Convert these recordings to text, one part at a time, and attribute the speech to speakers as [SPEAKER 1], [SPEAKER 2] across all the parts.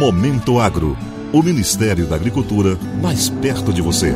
[SPEAKER 1] Momento Agro. O Ministério da Agricultura mais perto de você.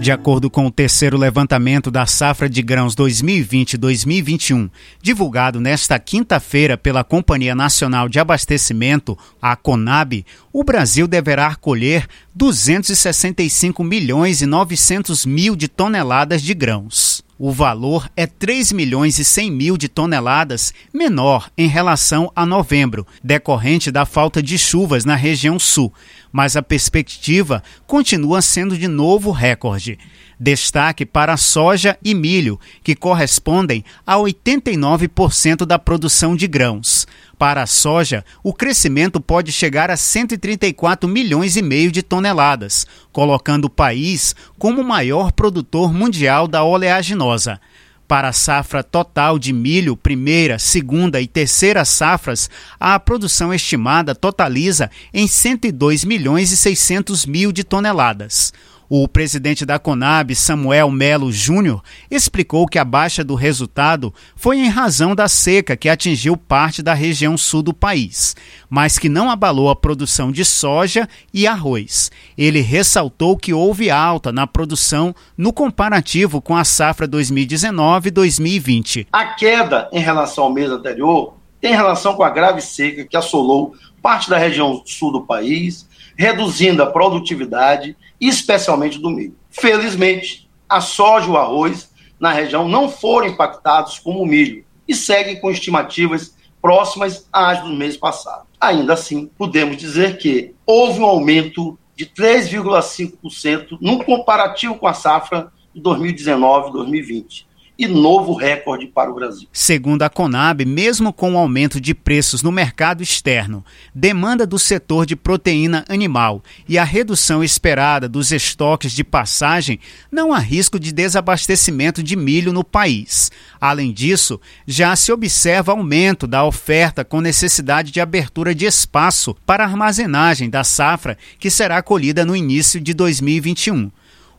[SPEAKER 2] De acordo com o terceiro levantamento da safra de grãos 2020-2021, divulgado nesta quinta-feira pela Companhia Nacional de Abastecimento, a CONAB, o Brasil deverá colher 265 milhões e 900 mil de toneladas de grãos. O valor é 3 milhões e 100 mil de toneladas, menor em relação a novembro, decorrente da falta de chuvas na região sul, mas a perspectiva continua sendo de novo recorde. Destaque para soja e milho, que correspondem a 89% da produção de grãos. Para a soja, o crescimento pode chegar a 134 milhões e meio de toneladas, colocando o país como o maior produtor mundial da oleaginosa. Para a safra total de milho, primeira, segunda e terceira safras, a produção estimada totaliza em 102 milhões e 600 mil de toneladas. O presidente da Conab, Samuel Melo Júnior, explicou que a baixa do resultado foi em razão da seca que atingiu parte da região sul do país, mas que não abalou a produção de soja e arroz. Ele ressaltou que houve alta na produção no comparativo com a safra 2019-2020.
[SPEAKER 3] A queda em relação ao mês anterior tem relação com a grave seca que assolou parte da região sul do país, reduzindo a produtividade especialmente do milho. Felizmente, a soja e o arroz na região não foram impactados como o milho e seguem com estimativas próximas às do mês passado. Ainda assim, podemos dizer que houve um aumento de 3,5% no comparativo com a safra de 2019-2020 e novo recorde para o Brasil.
[SPEAKER 2] Segundo a Conab, mesmo com o aumento de preços no mercado externo, demanda do setor de proteína animal e a redução esperada dos estoques de passagem, não há risco de desabastecimento de milho no país. Além disso, já se observa aumento da oferta com necessidade de abertura de espaço para armazenagem da safra que será colhida no início de 2021.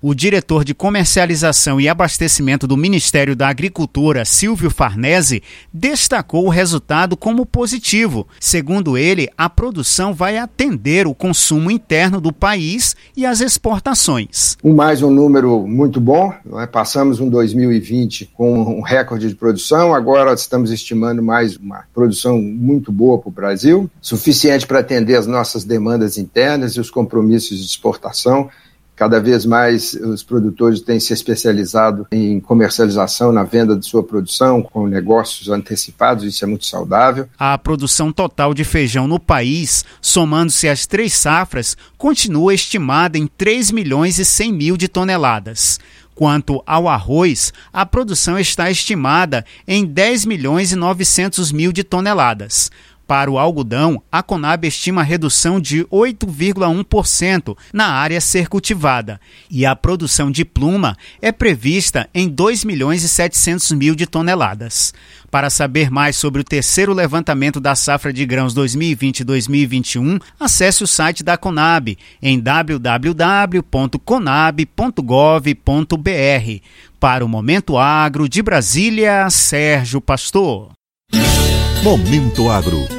[SPEAKER 2] O diretor de comercialização e abastecimento do Ministério da Agricultura, Silvio Farnese, destacou o resultado como positivo. Segundo ele, a produção vai atender o consumo interno do país e as exportações.
[SPEAKER 4] Mais um número muito bom. É? Passamos um 2020 com um recorde de produção, agora estamos estimando mais uma produção muito boa para o Brasil, suficiente para atender as nossas demandas internas e os compromissos de exportação Cada vez mais os produtores têm se especializado em comercialização na venda de sua produção, com negócios antecipados, isso é muito saudável.
[SPEAKER 2] A produção total de feijão no país, somando-se às três safras, continua estimada em 3 milhões e 100 mil de toneladas. Quanto ao arroz, a produção está estimada em 10 milhões e 900 mil de toneladas. Para o algodão, a Conab estima redução de 8,1% na área a ser cultivada e a produção de pluma é prevista em 2 milhões e 700 mil de toneladas. Para saber mais sobre o terceiro levantamento da safra de grãos 2020-2021, acesse o site da Conab em www.conab.gov.br. Para o Momento Agro de Brasília, Sérgio Pastor.
[SPEAKER 1] Momento Agro